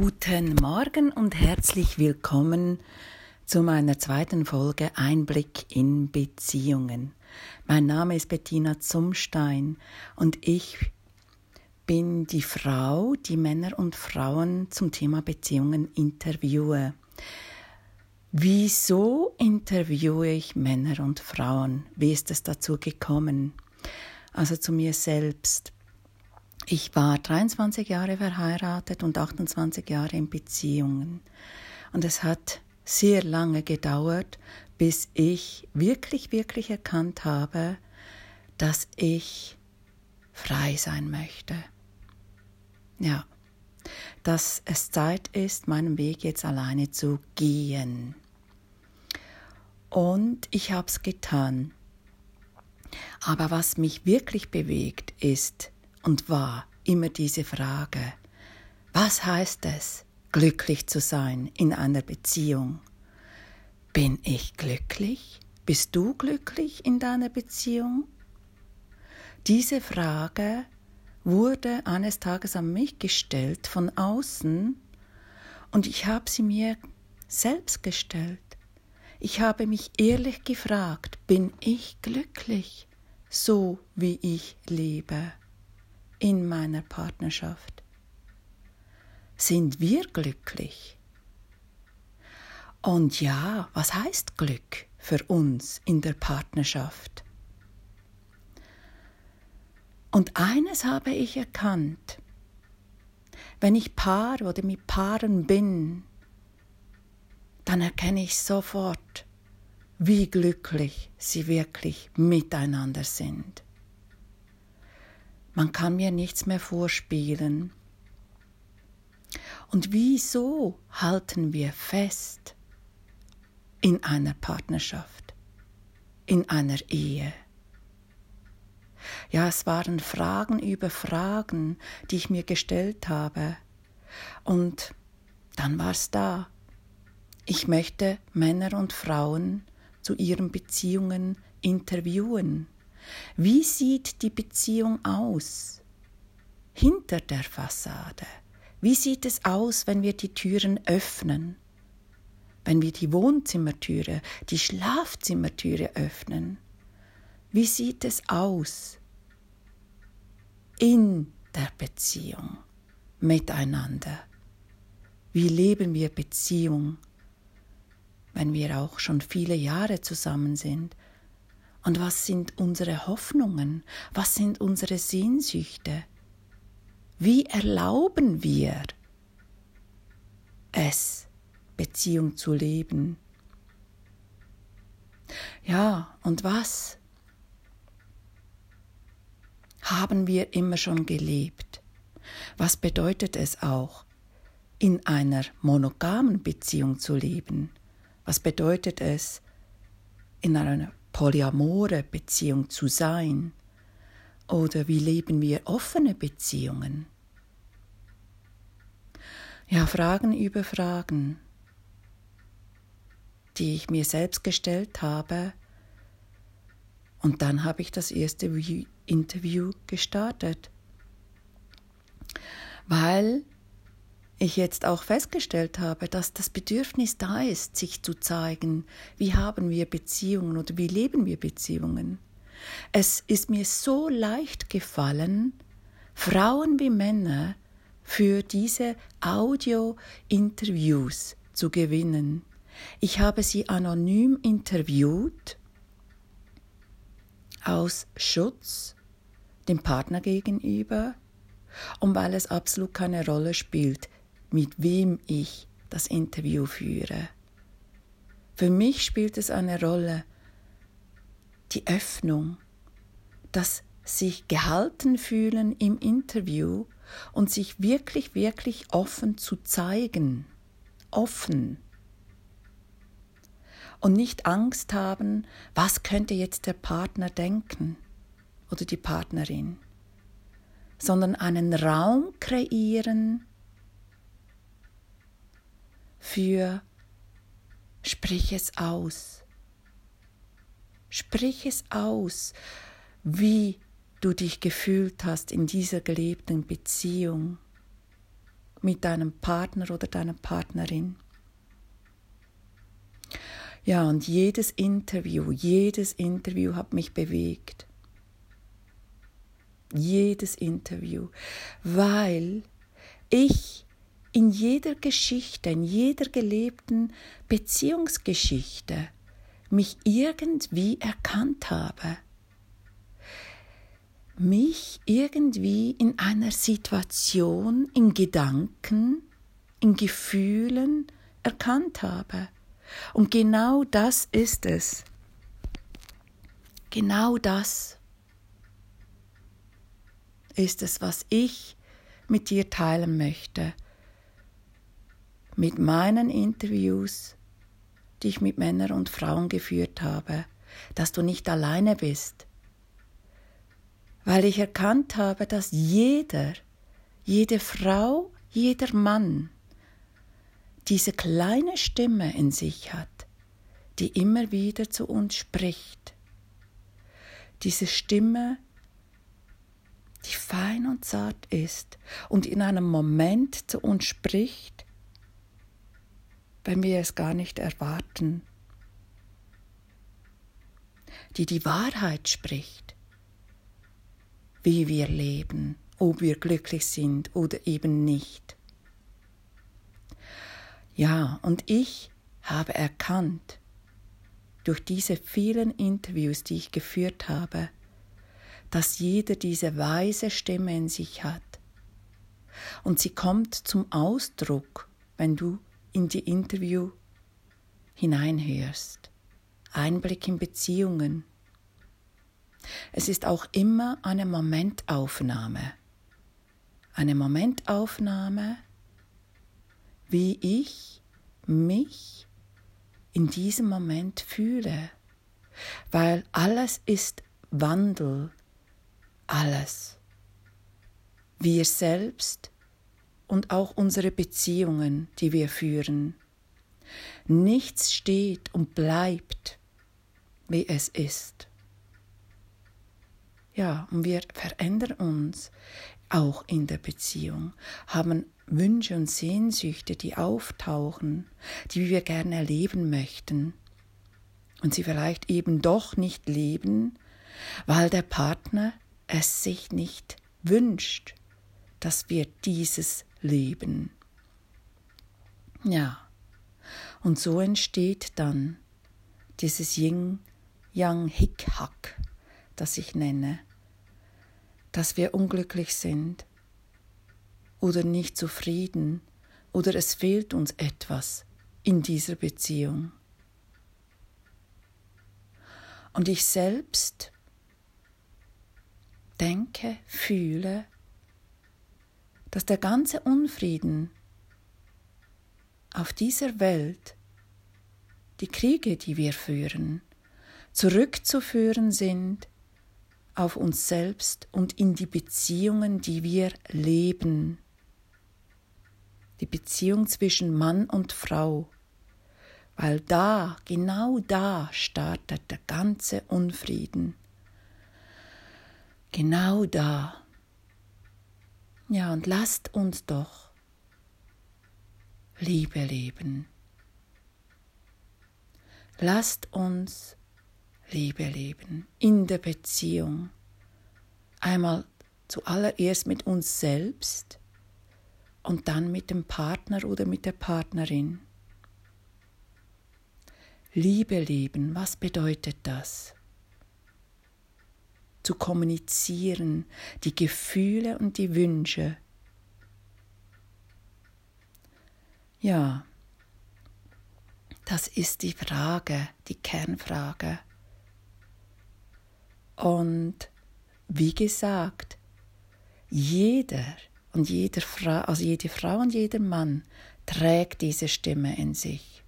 Guten Morgen und herzlich willkommen zu meiner zweiten Folge Einblick in Beziehungen. Mein Name ist Bettina Zumstein und ich bin die Frau, die Männer und Frauen zum Thema Beziehungen interviewe. Wieso interviewe ich Männer und Frauen? Wie ist es dazu gekommen? Also zu mir selbst. Ich war 23 Jahre verheiratet und 28 Jahre in Beziehungen. Und es hat sehr lange gedauert, bis ich wirklich, wirklich erkannt habe, dass ich frei sein möchte. Ja, dass es Zeit ist, meinen Weg jetzt alleine zu gehen. Und ich habe es getan. Aber was mich wirklich bewegt, ist, und war immer diese Frage, was heißt es, glücklich zu sein in einer Beziehung? Bin ich glücklich? Bist du glücklich in deiner Beziehung? Diese Frage wurde eines Tages an mich gestellt von außen und ich habe sie mir selbst gestellt. Ich habe mich ehrlich gefragt, bin ich glücklich, so wie ich lebe? In meiner Partnerschaft? Sind wir glücklich? Und ja, was heißt Glück für uns in der Partnerschaft? Und eines habe ich erkannt. Wenn ich Paar oder mit Paaren bin, dann erkenne ich sofort, wie glücklich sie wirklich miteinander sind. Man kann mir nichts mehr vorspielen. Und wieso halten wir fest in einer Partnerschaft, in einer Ehe? Ja, es waren Fragen über Fragen, die ich mir gestellt habe. Und dann war es da. Ich möchte Männer und Frauen zu ihren Beziehungen interviewen. Wie sieht die Beziehung aus? Hinter der Fassade. Wie sieht es aus, wenn wir die Türen öffnen? Wenn wir die Wohnzimmertüre, die Schlafzimmertüre öffnen? Wie sieht es aus in der Beziehung miteinander? Wie leben wir Beziehung, wenn wir auch schon viele Jahre zusammen sind? Und was sind unsere Hoffnungen? Was sind unsere Sehnsüchte? Wie erlauben wir es, Beziehung zu leben? Ja, und was haben wir immer schon gelebt? Was bedeutet es auch, in einer monogamen Beziehung zu leben? Was bedeutet es, in einer polyamore Beziehung zu sein? Oder wie leben wir offene Beziehungen? Ja, Fragen über Fragen, die ich mir selbst gestellt habe. Und dann habe ich das erste Interview gestartet, weil ich jetzt auch festgestellt habe, dass das Bedürfnis da ist, sich zu zeigen, wie haben wir Beziehungen oder wie leben wir Beziehungen. Es ist mir so leicht gefallen, Frauen wie Männer für diese Audio-Interviews zu gewinnen. Ich habe sie anonym interviewt aus Schutz dem Partner gegenüber und weil es absolut keine Rolle spielt, mit wem ich das Interview führe. Für mich spielt es eine Rolle, die Öffnung, das sich gehalten fühlen im Interview und sich wirklich, wirklich offen zu zeigen. Offen. Und nicht Angst haben, was könnte jetzt der Partner denken oder die Partnerin, sondern einen Raum kreieren, für Sprich es aus. Sprich es aus, wie du dich gefühlt hast in dieser gelebten Beziehung mit deinem Partner oder deiner Partnerin. Ja, und jedes Interview, jedes Interview hat mich bewegt. Jedes Interview, weil ich in jeder Geschichte, in jeder gelebten Beziehungsgeschichte mich irgendwie erkannt habe. Mich irgendwie in einer Situation, in Gedanken, in Gefühlen erkannt habe. Und genau das ist es. Genau das ist es, was ich mit dir teilen möchte. Mit meinen Interviews, die ich mit Männern und Frauen geführt habe, dass du nicht alleine bist. Weil ich erkannt habe, dass jeder, jede Frau, jeder Mann diese kleine Stimme in sich hat, die immer wieder zu uns spricht. Diese Stimme, die fein und zart ist und in einem Moment zu uns spricht, wenn wir es gar nicht erwarten, die die Wahrheit spricht, wie wir leben, ob wir glücklich sind oder eben nicht. Ja, und ich habe erkannt, durch diese vielen Interviews, die ich geführt habe, dass jeder diese weise Stimme in sich hat. Und sie kommt zum Ausdruck, wenn du in die Interview hineinhörst. Einblick in Beziehungen. Es ist auch immer eine Momentaufnahme. Eine Momentaufnahme wie ich mich in diesem Moment fühle, weil alles ist Wandel, alles. Wir selbst und auch unsere Beziehungen, die wir führen. Nichts steht und bleibt, wie es ist. Ja, und wir verändern uns auch in der Beziehung, haben Wünsche und Sehnsüchte, die auftauchen, die wir gerne erleben möchten und sie vielleicht eben doch nicht leben, weil der Partner es sich nicht wünscht, dass wir dieses leben. Ja, und so entsteht dann dieses Yin-Yang-Hick-Hack, das ich nenne, dass wir unglücklich sind, oder nicht zufrieden oder es fehlt uns etwas in dieser Beziehung. Und ich selbst denke, fühle, dass der ganze Unfrieden auf dieser Welt, die Kriege, die wir führen, zurückzuführen sind auf uns selbst und in die Beziehungen, die wir leben die Beziehung zwischen Mann und Frau, weil da, genau da startet der ganze Unfrieden. Genau da. Ja, und lasst uns doch Liebe leben. Lasst uns Liebe leben in der Beziehung. Einmal zuallererst mit uns selbst und dann mit dem Partner oder mit der Partnerin. Liebe leben, was bedeutet das? Zu kommunizieren, die Gefühle und die Wünsche. Ja, das ist die Frage, die Kernfrage. Und wie gesagt, jeder und jeder Frau, also jede Frau und jeder Mann trägt diese Stimme in sich.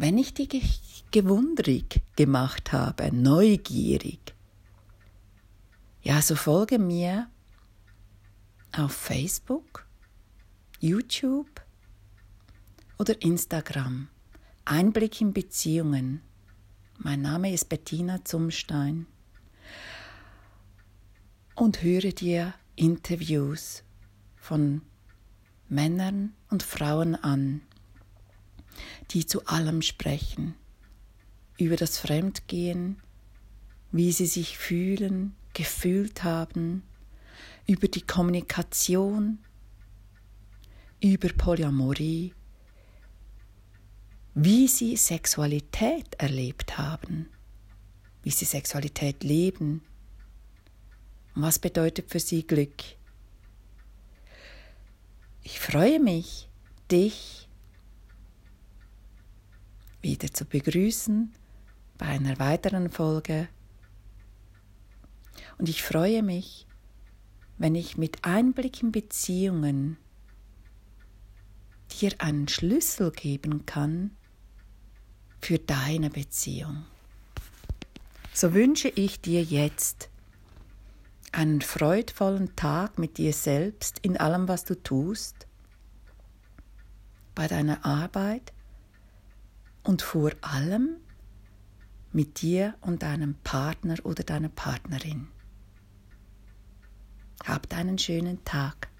Wenn ich die gewundrig gemacht habe, neugierig, ja, so folge mir auf Facebook, YouTube oder Instagram. Einblick in Beziehungen. Mein Name ist Bettina Zumstein. und höre dir Interviews von Männern und Frauen an, die zu allem sprechen, über das Fremdgehen, wie sie sich fühlen, gefühlt haben, über die Kommunikation, über Polyamorie, wie sie Sexualität erlebt haben, wie sie Sexualität leben. Was bedeutet für sie Glück. Ich freue mich, dich wieder zu begrüßen bei einer weiteren Folge. Und ich freue mich, wenn ich mit Einblick in Beziehungen dir einen Schlüssel geben kann für deine Beziehung. So wünsche ich dir jetzt einen freudvollen Tag mit dir selbst in allem, was du tust, bei deiner Arbeit und vor allem mit dir und deinem Partner oder deiner Partnerin. Habt einen schönen Tag.